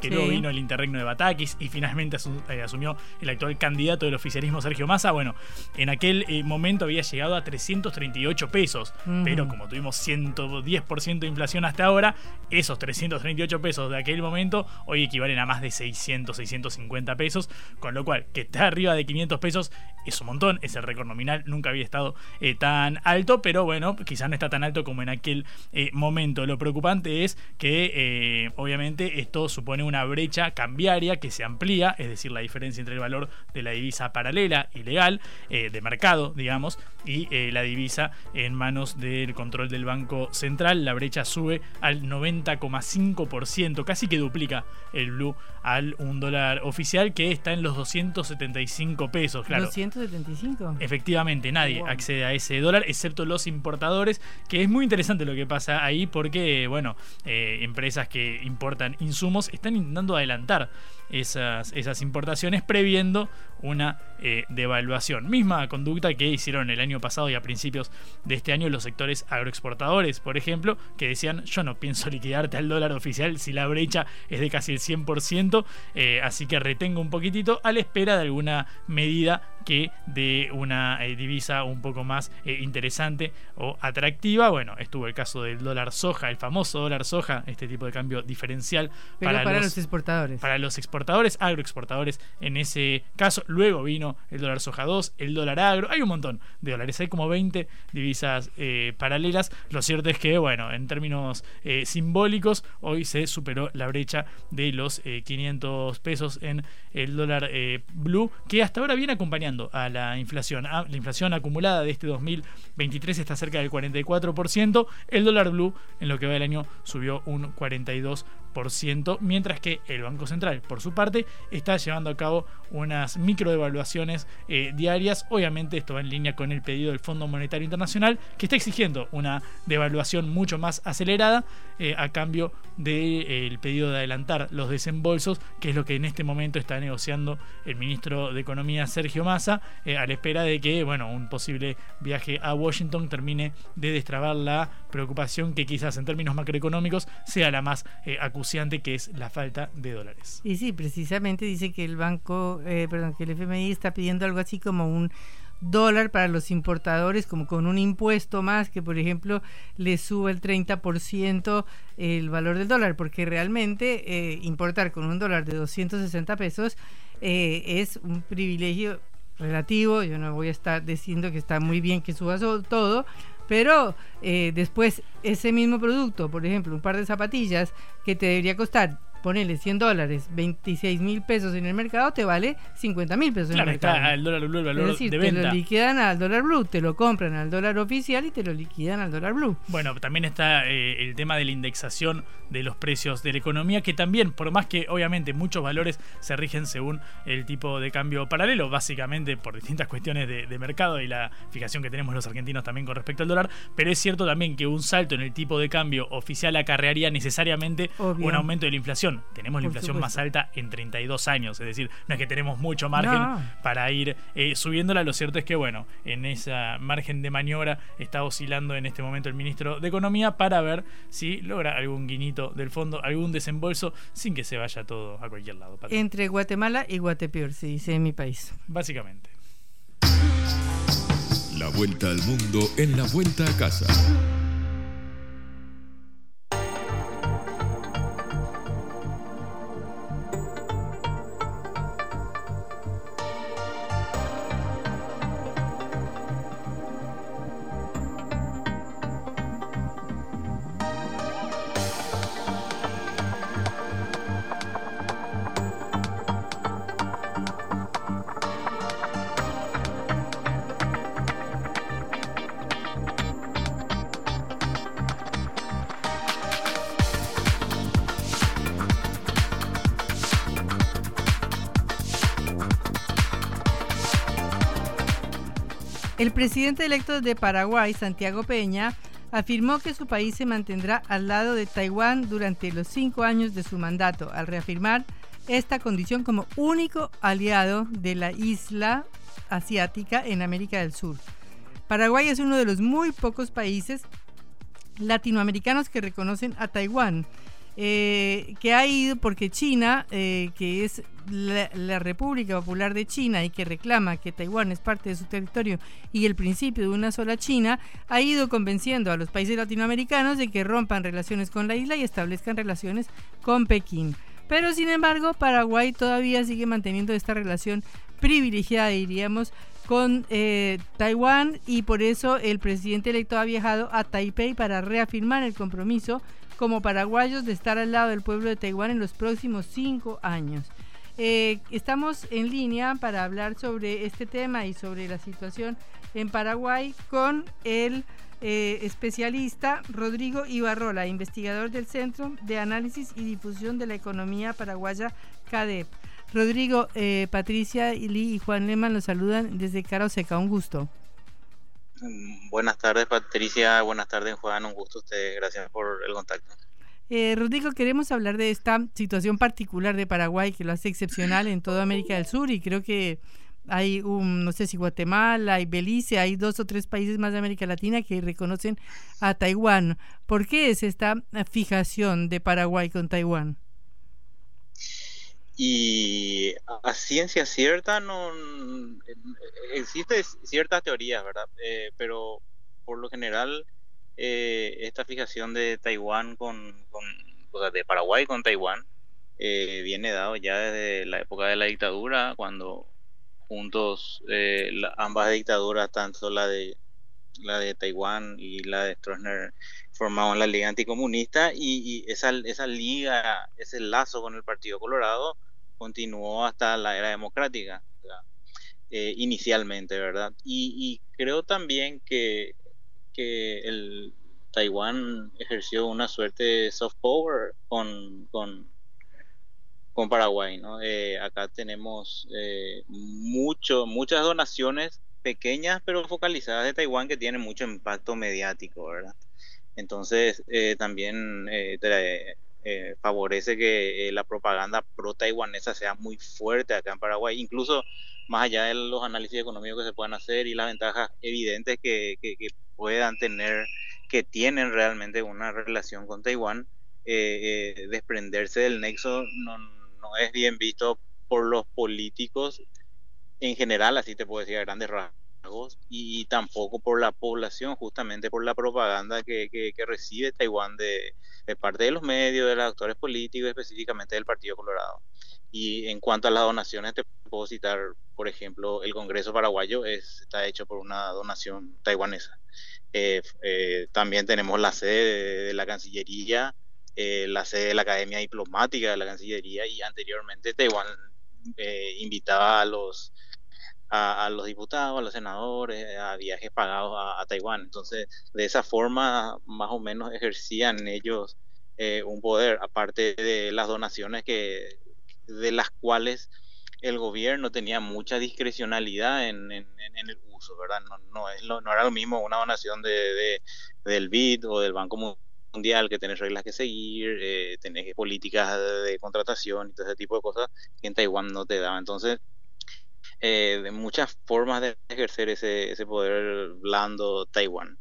[SPEAKER 2] Que luego vino el interregno de Batakis y finalmente eh, asumió el actual candidato del oficialismo Sergio Massa. Bueno, en aquel eh, momento había llegado a 338 pesos, pero como tuvimos 110% de inflación hasta ahora, esos 338 pesos de aquel momento hoy equivalen a más de 600, 650 pesos, con lo cual que está arriba de 500 pesos es un montón, es el récord nominal, nunca había estado eh, tan alto, pero bueno, quizás no está tan alto como en aquel momento. Lo preocupante es que obviamente esto supone una brecha cambiaria que se amplía, es decir, la diferencia entre el valor de la divisa paralela y legal, eh, de mercado, digamos, y eh, la divisa en manos del control del Banco Central. La brecha sube al 90,5%, casi que duplica el blue al un dólar oficial que está en los 275 pesos, claro.
[SPEAKER 1] ¿275?
[SPEAKER 2] Efectivamente, nadie accede a ese dólar, excepto los importadores, que es muy interesante lo que pasa ahí porque, bueno, eh, empresas que importan insumos insumos están intentando adelantar esas, esas importaciones previendo una eh, devaluación. Misma conducta que hicieron el año pasado y a principios de este año los sectores agroexportadores, por ejemplo, que decían yo no pienso liquidarte al dólar oficial si la brecha es de casi el 100%, eh, así que retengo un poquitito a la espera de alguna medida que de una eh, divisa un poco más interesante o atractiva. Bueno, estuvo el caso del dólar soja, el famoso dólar soja, este tipo de cambio diferencial
[SPEAKER 1] para, los, exportadores.
[SPEAKER 2] Para los exportadores, agroexportadores en ese caso. Luego vino el dólar soja 2, el dólar agro. Hay un montón de dólares, hay como 20 divisas eh, paralelas. Lo cierto es que, bueno, en términos eh, simbólicos, hoy se superó la brecha de los 500 pesos en el dólar blue, que hasta ahora viene acompañando a la inflación. Ah, la inflación acumulada de este 2023 está cerca del 44%. El dólar blue en lo que va del año subió un 42%, mientras que el Banco Central, por su parte, está llevando a cabo unas microdevaluaciones eh, diarias. Obviamente esto va en línea con el pedido del Fondo Monetario Internacional, que está exigiendo una devaluación mucho más acelerada eh, a cambio del eh, pedido de adelantar los desembolsos, que es lo que en este momento está negociando el ministro de Economía Sergio Massa, a la espera de que bueno, un posible viaje a Washington termine de destrabar la preocupación que quizás en términos macroeconómicos sea la más eh, acuciante, que es la falta de dólares.
[SPEAKER 1] Y sí, precisamente dice que el banco, eh, perdón, que el FMI está pidiendo algo así como un dólar para los importadores, como con un impuesto más que, por ejemplo, le sube el 30% el valor del dólar, porque realmente eh, importar con un dólar de 260 pesos es un privilegio relativo. Yo no voy a estar diciendo que está muy bien que suba todo, pero eh, después ese mismo producto, por ejemplo, un par de zapatillas que te debería costar ponele 100 dólares, 26 mil pesos en el mercado, te vale 50 mil pesos
[SPEAKER 2] en
[SPEAKER 1] el mercado.
[SPEAKER 2] Está el dólar blue, el valor
[SPEAKER 1] es decir,
[SPEAKER 2] de
[SPEAKER 1] te lo liquidan al dólar blue, te lo compran al dólar oficial y te lo liquidan al dólar blue.
[SPEAKER 2] Bueno, también está eh, el tema de la indexación de los precios de la economía, que también, por más que obviamente muchos valores se rigen según el tipo de cambio paralelo, básicamente por distintas cuestiones de, mercado y la fijación que tenemos los argentinos también con respecto al dólar, pero es cierto también que un salto en el tipo de cambio oficial acarrearía necesariamente un aumento de la inflación tenemos la inflación más alta en 32 años, es decir, no es que tenemos mucho margen para ir eh, subiéndola, lo cierto es que, bueno, en esa margen de maniobra está oscilando en este momento el ministro de Economía para ver si logra algún guinito del fondo, algún desembolso, sin que se vaya todo a cualquier lado.
[SPEAKER 1] Entre Guatemala y Guatepeor, se dice en mi país.
[SPEAKER 2] Básicamente.
[SPEAKER 3] La vuelta al mundo en la vuelta a casa.
[SPEAKER 1] Presidente electo de Paraguay, Santiago Peña, afirmó que su país se mantendrá al lado de Taiwán durante los cinco años de su mandato, al reafirmar esta condición como único aliado de la isla asiática en América del Sur. Paraguay es uno de los muy pocos países latinoamericanos que reconocen a Taiwán eh, que ha ido porque China, eh, que es la, República Popular de China y que reclama que Taiwán es parte de su territorio y el principio de una sola China, ha ido convenciendo a los países latinoamericanos de que rompan relaciones con la isla y establezcan relaciones con Pekín. Pero sin embargo, Paraguay todavía sigue manteniendo esta relación privilegiada, diríamos, con eh, Taiwán y por eso el presidente electo ha viajado a Taipei para reafirmar el compromiso como paraguayos de estar al lado del pueblo de Taiwán en los próximos cinco años. Eh, estamos en línea para hablar sobre este tema y sobre la situación en Paraguay con el eh, especialista Rodrigo Ibarrola, investigador del Centro de Análisis y Difusión de la Economía Paraguaya, CADEP. Rodrigo, eh, Patricia, Lee y Juan Lehmann los saludan desde Cara Seca. Un gusto.
[SPEAKER 5] Buenas tardes, Patricia. Buenas tardes, Juan. Un gusto a ustedes. Gracias por el contacto.
[SPEAKER 1] Eh, Rodrigo, queremos hablar de esta situación particular de Paraguay que lo hace excepcional en toda América del Sur y creo que hay un, no sé si Guatemala y Belice, hay dos o tres países más de América Latina que reconocen a Taiwán. ¿Por qué es esta fijación de Paraguay con Taiwán?
[SPEAKER 5] Y a ciencia cierta no existe ciertas teorías, ¿verdad? Eh, pero por lo general eh, esta fijación de Taiwán con, o sea, de Paraguay con Taiwán eh, viene dado ya desde la época de la dictadura, cuando juntos eh, ambas dictaduras, tanto la de la de Taiwán y la de Stroessner, formaban la Liga Anticomunista y, esa, esa liga, ese lazo con el Partido Colorado continuó hasta la era democrática, eh, inicialmente, ¿verdad? Y, creo también que, que el Taiwán ejerció una suerte de soft power con, con con Paraguay, ¿no? Eh, acá tenemos eh, mucho, muchas donaciones pequeñas pero focalizadas de Taiwán que tienen mucho impacto mediático, ¿verdad? Entonces eh, también favorece que la propaganda pro taiwanesa sea muy fuerte acá en Paraguay, incluso más allá de los análisis económicos que se puedan hacer y las ventajas evidentes que, puedan tener, que tienen realmente una relación con Taiwán, desprenderse del nexo no, no es bien visto por los políticos en general, así te puedo decir a grandes rasgos, y, tampoco por la población, justamente por la propaganda que, que, recibe Taiwán de, parte de los medios, de los actores políticos, específicamente del Partido Colorado. Y en cuanto a las donaciones, te puedo citar, por ejemplo, el Congreso paraguayo es, está hecho por una donación taiwanesa. Eh, eh, también tenemos la sede de la Cancillería, eh, la sede de la Academia Diplomática de la Cancillería y anteriormente Taiwán invitaba a los a, los diputados, a los senadores, a viajes pagados a, Taiwán. Entonces, de esa forma, más o menos ejercían ellos eh, un poder, aparte de las donaciones que de las cuales el gobierno tenía mucha discrecionalidad en, en, el uso, ¿verdad? No, no, es lo, no era lo mismo una donación de, de, del BID o del Banco Mundial que tenés reglas que seguir, eh, tenés políticas de, contratación y todo ese tipo de cosas que en Taiwán no te daba. Entonces, eh, de muchas formas de ejercer ese, ese poder blando Taiwán.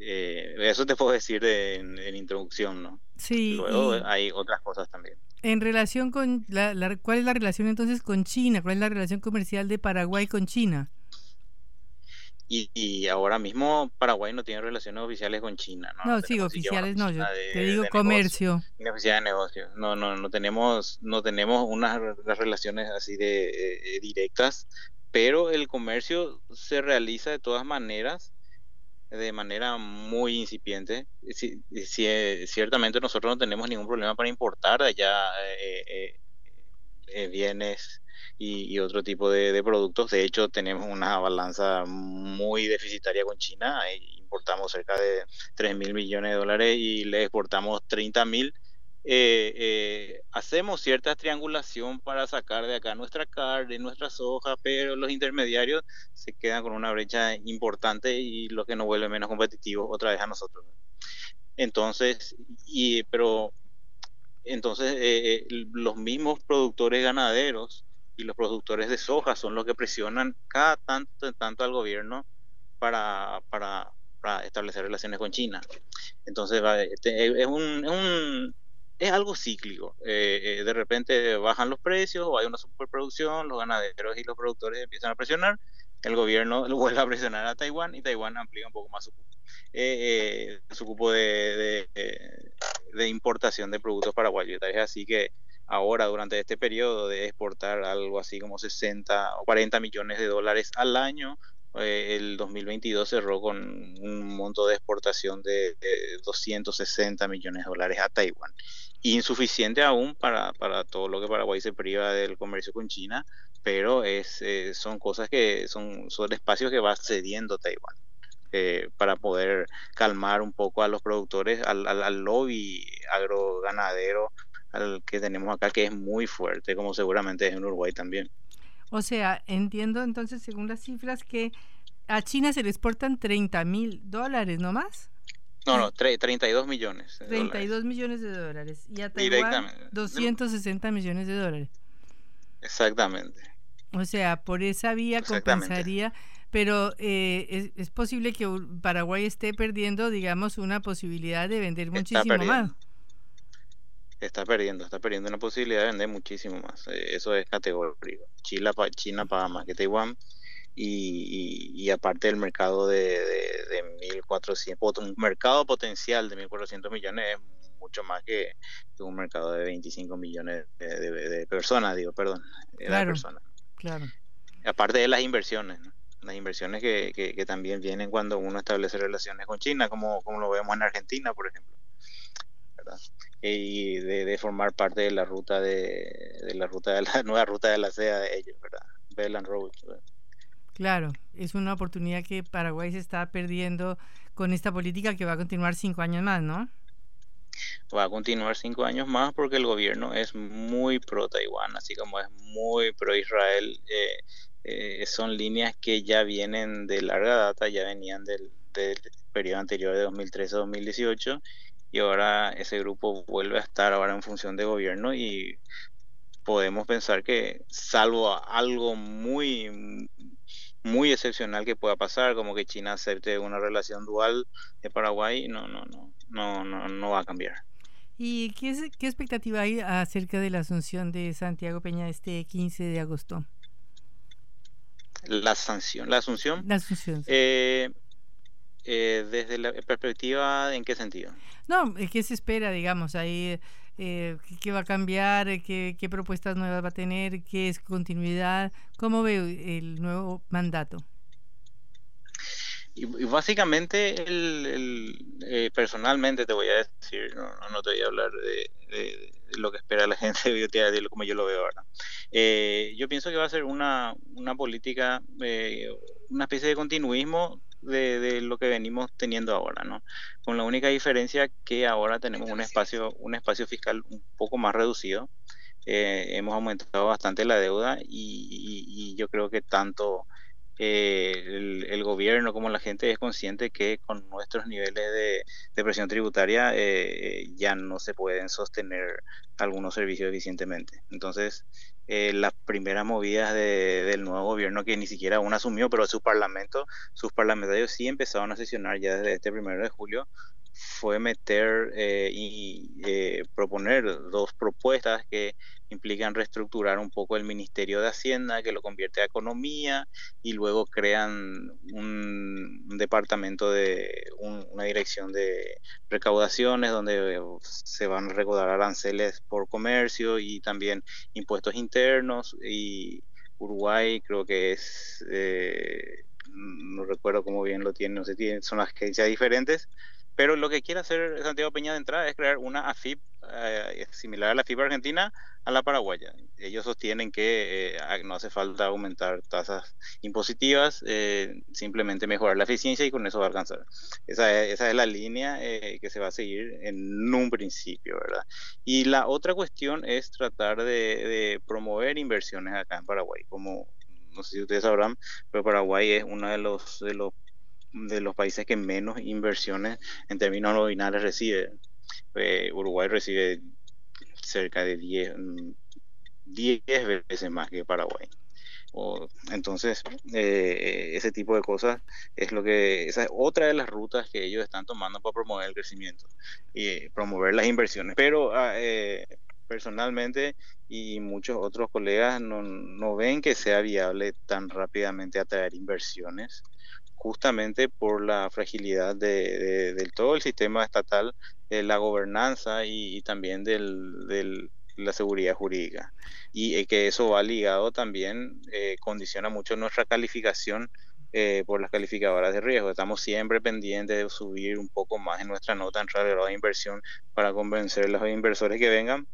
[SPEAKER 5] Eh, eso te puedo decir en, introducción, ¿no?
[SPEAKER 1] Sí.
[SPEAKER 5] Luego hay otras cosas también.
[SPEAKER 1] En relación con, la, ¿cuál es la relación entonces con China? ¿Cuál es la relación comercial de Paraguay con China?
[SPEAKER 5] Y, ahora mismo Paraguay no tiene relaciones oficiales con China, ¿no?
[SPEAKER 1] No, sí, oficiales no, yo te digo comercio.
[SPEAKER 5] Negocio, oficial de negocios. No, no, no tenemos, no tenemos unas relaciones así de eh, directas, pero el comercio se realiza de todas maneras, de manera muy incipiente. Si, eh, ciertamente nosotros no tenemos ningún problema para importar allá eh, bienes y, otro tipo de, productos. De hecho, tenemos una balanza muy deficitaria con China. Importamos cerca de 3 mil millones de dólares y le exportamos 30 mil. Eh, eh, hacemos cierta triangulación para sacar de acá nuestra carne, nuestra soja, pero los intermediarios se quedan con una brecha importante y lo que nos vuelve menos competitivos otra vez a nosotros. Entonces, y, pero entonces eh, los mismos productores ganaderos y los productores de soja son los que presionan cada tanto tanto al gobierno para, para, establecer relaciones con China. Entonces este, es, un, es algo cíclico. Eh, eh, de repente bajan los precios o hay una superproducción, los ganaderos y los productores empiezan a presionar, el gobierno lo vuelve a presionar a Taiwán y Taiwán amplía un poco más su, eh, su cupo de, de, importación de productos paraguayos. Es así que ahora durante este periodo de exportar algo así como 60 o 40 millones de dólares al año. Eh, el 2022 cerró con un monto de exportación de, 260 millones de dólares a Taiwán. Insuficiente aún para, para, todo lo que Paraguay se priva del comercio con China, pero es, eh, son cosas que son, son espacios que va cediendo Taiwán. Eh, para poder calmar un poco a los productores, al, al, al lobby agroganadero al que tenemos acá, que es muy fuerte, como seguramente es en Uruguay también.
[SPEAKER 1] O sea, entiendo entonces, según las cifras, que a China se le exportan 30 mil dólares, ¿no más?
[SPEAKER 5] No, no, 32 millones.
[SPEAKER 1] De 32 millones de dólares. Y a Taiwán 260 millones de dólares.
[SPEAKER 5] Exactamente.
[SPEAKER 1] O sea, por esa vía compensaría, pero eh, es, es, posible que Paraguay esté perdiendo, digamos, una posibilidad de vender muchísimo más.
[SPEAKER 5] Está perdiendo, está perdiendo una posibilidad de vender muchísimo más. Eh, eso es categórico. China, China paga más que Taiwán y, aparte del mercado de, de, 1.400, un mercado potencial de 1.400 millones es mucho más que, un mercado de 25 millones de, personas, digo, perdón, de
[SPEAKER 1] claro, personas. Claro.
[SPEAKER 5] Aparte de las inversiones, las inversiones que, que, también vienen cuando uno establece relaciones con China, como, como lo vemos en Argentina, por ejemplo. Y de, formar parte de la ruta de, de, la ruta de la nueva ruta de la seda de ellos, ¿verdad? Bell and Road.
[SPEAKER 1] Claro, es una oportunidad que Paraguay se está perdiendo con esta política que va a continuar cinco años más, ¿no?
[SPEAKER 5] Va a continuar cinco años más porque el gobierno es muy pro Taiwán, así como es muy pro Israel. Eh, eh, son líneas que ya vienen de larga data, ya venían del, del periodo anterior de 2013-2018 y ahora ese grupo vuelve a estar ahora en función de gobierno y podemos pensar que salvo algo muy muy excepcional que pueda pasar, como que China acepte una relación dual de Paraguay, no, no, no, no, no, no va a cambiar.
[SPEAKER 1] ¿Y qué, qué expectativa hay acerca de la asunción de Santiago Peña este 15 de agosto?
[SPEAKER 5] La sanción, la asunción.
[SPEAKER 1] La asunción.
[SPEAKER 5] Eh, eh, desde la perspectiva, ¿en qué sentido?
[SPEAKER 1] No, ¿qué se espera, digamos? Ahí eh, qué va a cambiar, qué, propuestas nuevas va a tener, qué es continuidad, cómo ve el nuevo mandato.
[SPEAKER 5] Y, básicamente, el, eh, personalmente te voy a decir, no, no te voy a hablar de, lo que espera la gente, yo te voy a decir como yo lo veo ahora. Eh, yo pienso que va a ser una, una política, una especie de continuismo de, lo que venimos teniendo ahora, ¿no? Con la única diferencia que ahora tenemos un espacio, un espacio fiscal un poco más reducido. Eh, hemos aumentado bastante la deuda y, yo creo que tanto eh, el, gobierno como la gente es consciente que con nuestros niveles de, presión tributaria eh, ya no se pueden sostener algunos servicios eficientemente. Entonces, eh, las primeras movidas del nuevo gobierno que ni siquiera aún asumió, pero su parlamento, sus parlamentarios sí empezaron a sesionar ya desde este primero de julio, fue meter eh, y eh, proponer dos propuestas que implican reestructurar un poco el Ministerio de Hacienda, que lo convierte a economía, y luego crean un, departamento de una dirección de recaudaciones donde se van a recaudar aranceles por comercio y también impuestos internos. Y Uruguay creo que es, eh, no recuerdo cómo bien lo tiene, no sé, son agencias diferentes pero lo que quiere hacer Santiago Peña de entrada es crear una AFIP eh, similar a la AFIP argentina a la paraguaya. Ellos sostienen que eh, no hace falta aumentar tasas impositivas, eh, simplemente mejorar la eficiencia y con eso va a alcanzar. Esa es, esa es la línea que se va a seguir en un principio, ¿verdad? Y la otra cuestión es tratar de, promover inversiones acá en Paraguay, como no sé si ustedes sabrán, pero Paraguay es uno de los, de los de los países que menos inversiones en términos nominales recibe. Eh, Uruguay recibe cerca de 10, 10 mm, veces más que Paraguay. entonces, eh, ese tipo de cosas es lo que, esa es otra de las rutas que ellos están tomando para promover el crecimiento y promover las inversiones. Pero ah, eh, personalmente y muchos otros colegas no, no ven que sea viable tan rápidamente atraer inversiones justamente por la fragilidad de, del todo el sistema estatal, de la gobernanza y, también de la seguridad jurídica. Y eh, que eso va ligado también, eh, condiciona mucho nuestra calificación eh, por las calificadoras de riesgo. Estamos siempre pendientes de subir un poco más en nuestra nota en realidad de inversión para convencer a los inversores que vengan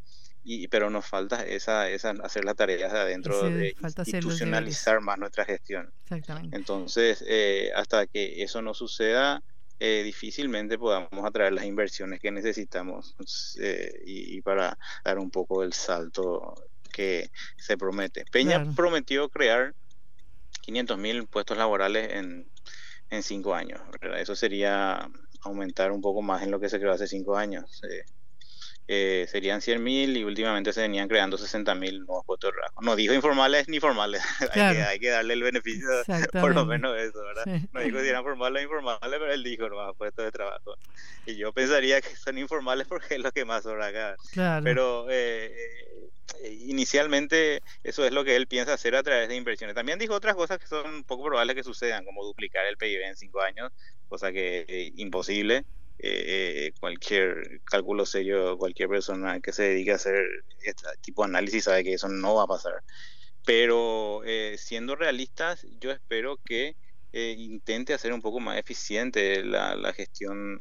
[SPEAKER 5] y, pero nos falta esa, esa hacer las tareas de adentro de institucionalizar más nuestra gestión.
[SPEAKER 1] Exactamente.
[SPEAKER 5] Entonces, eh, hasta que eso no suceda, eh, difícilmente podamos atraer las inversiones que necesitamos eh, y, para dar un poco el salto que se promete. Peña prometió crear 500 mil puestos laborales en, en cinco años. Eso sería aumentar un poco más en lo que se creó hace cinco años. Eh, eh, serían 100.000 y últimamente se venían creando 60.000 nuevos puestos de trabajo. No dijo informales ni formales, hay, que, hay, que, darle el beneficio por lo menos eso, ¿verdad? No dijo si eran formales o informales, pero él dijo nuevos puestos de trabajo. Y yo pensaría que son informales porque es lo que más sobra acá. Pero eh, eh, inicialmente eso es lo que él piensa hacer a través de inversiones. También dijo otras cosas que son poco probables que sucedan, como duplicar el PIB en cinco años, cosa que es imposible. Eh, cualquier cálculo serio, cualquier persona que se dedique a hacer este tipo de análisis sabe que eso no va a pasar. Pero eh, siendo realistas, yo espero que eh, intente hacer un poco más eficiente la, gestión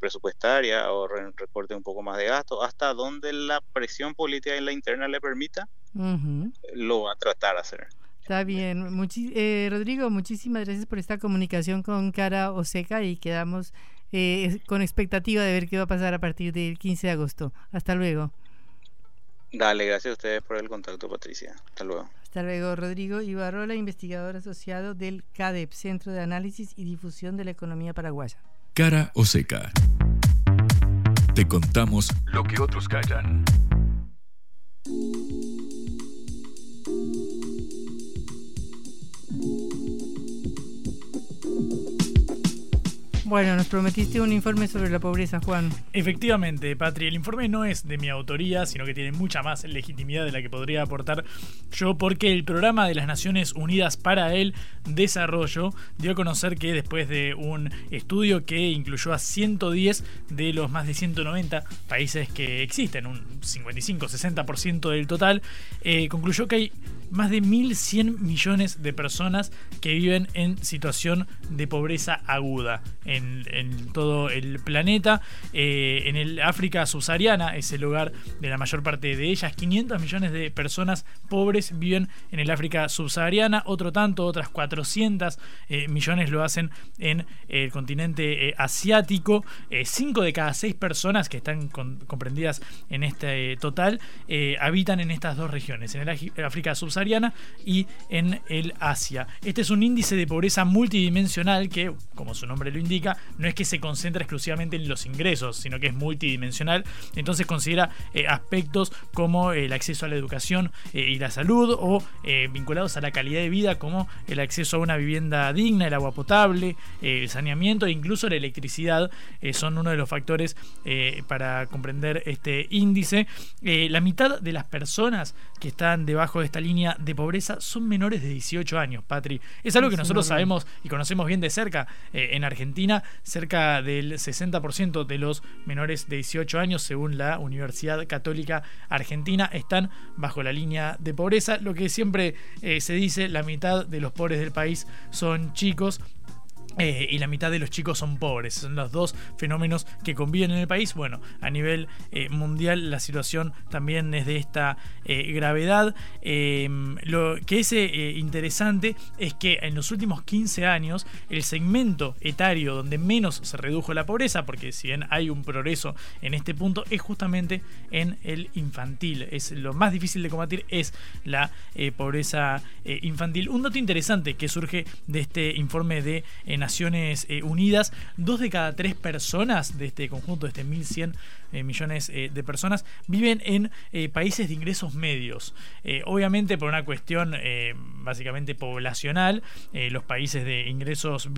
[SPEAKER 5] presupuestaria o recorte un poco más de gasto, hasta donde la presión política en la interna le permita, lo va a tratar de hacer.
[SPEAKER 1] Está bien. Rodrigo, muchísimas gracias por esta comunicación con Cara Oseca y quedamos eh, con expectativa de ver qué va a pasar a partir del 15 de agosto. Hasta luego.
[SPEAKER 5] Dale, gracias a ustedes por el contacto, Patricia. Hasta luego.
[SPEAKER 1] Hasta luego, Rodrigo Ibarrola, investigador asociado del CADEP, Centro de Análisis y Difusión de la Economía Paraguaya.
[SPEAKER 3] Cara o seca. Te contamos lo que otros callan.
[SPEAKER 1] Bueno, nos prometiste un informe sobre la pobreza, Juan.
[SPEAKER 2] Efectivamente, Patri, el informe no es de mi autoría, sino que tiene mucha más legitimidad de la que podría aportar yo, porque el programa de las Naciones Unidas para el Desarrollo dio a conocer que después de un estudio que incluyó a 110 de los más de 190 países que existen, un 55-60% del total, eh, concluyó que hay más de 1.100 millones de personas que viven en situación de pobreza aguda en, todo el planeta. Eh, en el África subsahariana es el hogar de la mayor parte de ellas. 500 millones de personas pobres viven en el África subsahariana. Otro tanto, otras 400 eh, millones lo hacen en el continente eh, asiático. 5 de cada 6 personas que están comprendidas en este total habitan en estas dos regiones, en el África subsahariana y en el Asia. Este es un índice de pobreza multidimensional que, como su nombre lo indica, no es que se concentra exclusivamente en los ingresos, sino que es multidimensional. Entonces considera eh, aspectos como el acceso a la educación eh, y la salud o eh, vinculados a la calidad de vida como el acceso a una vivienda digna, el agua potable, el saneamiento e incluso la electricidad son uno de los factores para comprender este índice. la mitad de las personas que están debajo de esta línea de pobreza son menores de 18 años, Patri. Es algo que nosotros sabemos y conocemos bien de cerca. Eh, en Argentina, cerca del 60% de los menores de 18 años, según la Universidad Católica Argentina, están bajo la línea de pobreza. Lo que siempre eh, se dice, la mitad de los pobres del país son chicos. Eh, y la mitad de los chicos son pobres. Son los dos fenómenos que conviven en el país. Bueno, a nivel eh, mundial la situación también es de esta eh, gravedad. Em, lo que es interesante es que en los últimos 15 años el segmento etario donde menos se redujo la pobreza, porque si bien hay un progreso en este punto, es justamente en el infantil. Es lo más difícil de combatir es la pobreza infantil. Un dato interesante que surge de este informe de Naciones eh, Unidas, dos de cada tres personas de este conjunto, de este 1100 eh, millones eh, de personas, viven en países de ingresos medios. obviamente por una cuestión básicamente poblacional, los países de ingresos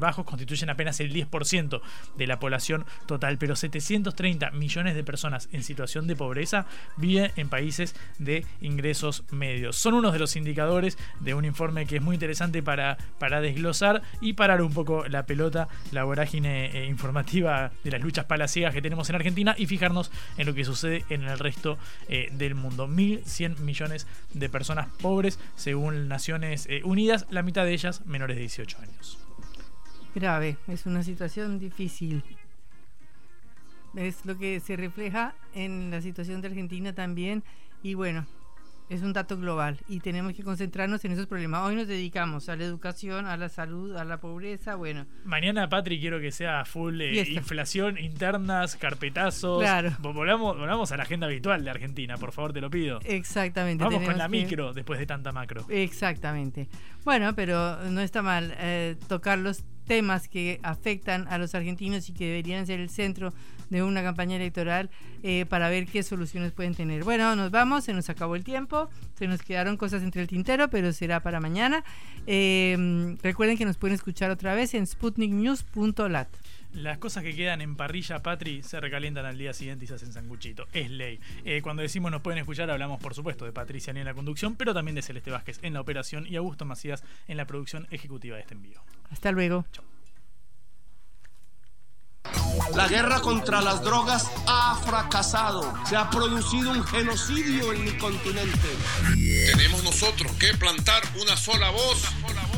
[SPEAKER 2] bajos constituyen apenas el 10% de la población total, pero 730 millones de personas en situación de pobreza viven en países de ingresos medios. Son unos de los indicadores de un informe que es muy interesante para, para desglosar y parar un poco la pelota, la vorágine eh, informativa de las luchas palaciegas que tenemos en Argentina y fijarnos en lo que sucede en el resto eh, del mundo. 1.100 millones de personas pobres, según Naciones eh, Unidas, la mitad de ellas menores de 18 años.
[SPEAKER 1] Grave, es una situación difícil. Es lo que se refleja en la situación de Argentina también. Y bueno, es un dato global y tenemos que concentrarnos en esos problemas. Hoy nos dedicamos a la educación, a la salud, a la pobreza, bueno.
[SPEAKER 2] Mañana, Patri, quiero que sea full eh, inflación, internas, carpetazos. Claro. Volvamos, volvamos a la agenda habitual de Argentina, por favor, te lo pido.
[SPEAKER 1] Exactamente.
[SPEAKER 2] Vamos con la micro después de tanta macro.
[SPEAKER 1] Exactamente. Bueno, pero no está mal eh, tocar los temas que afectan a los argentinos y que deberían ser el centro de una campaña electoral eh, para ver qué soluciones pueden tener. Bueno, nos vamos, se nos acabó el tiempo, se nos quedaron cosas entre el tintero, pero será para mañana. Eh, recuerden que nos pueden escuchar otra vez en sputniknews.lat.
[SPEAKER 2] Las cosas que quedan en parrilla, Patri, se recalientan al día siguiente y se hacen sanguchito. Es ley. Eh, cuando decimos nos pueden escuchar, hablamos por supuesto de Patricia en la conducción, pero también de Celeste Vázquez en la operación y Augusto Macías en la producción ejecutiva de este envío.
[SPEAKER 1] Hasta luego.
[SPEAKER 6] La guerra contra las drogas ha fracasado. Se ha producido un genocidio en mi continente.
[SPEAKER 7] Tenemos nosotros que plantar una sola voz y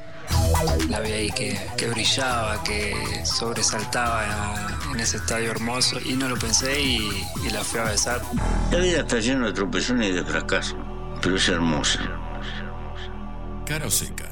[SPEAKER 8] La vi ahí que, que, brillaba, que sobresaltaba en ese estadio hermoso y no lo pensé y, y la fui a besar.
[SPEAKER 9] La vida está llena de tropezones y de fracasos, pero es hermosa.
[SPEAKER 3] Cara o seca.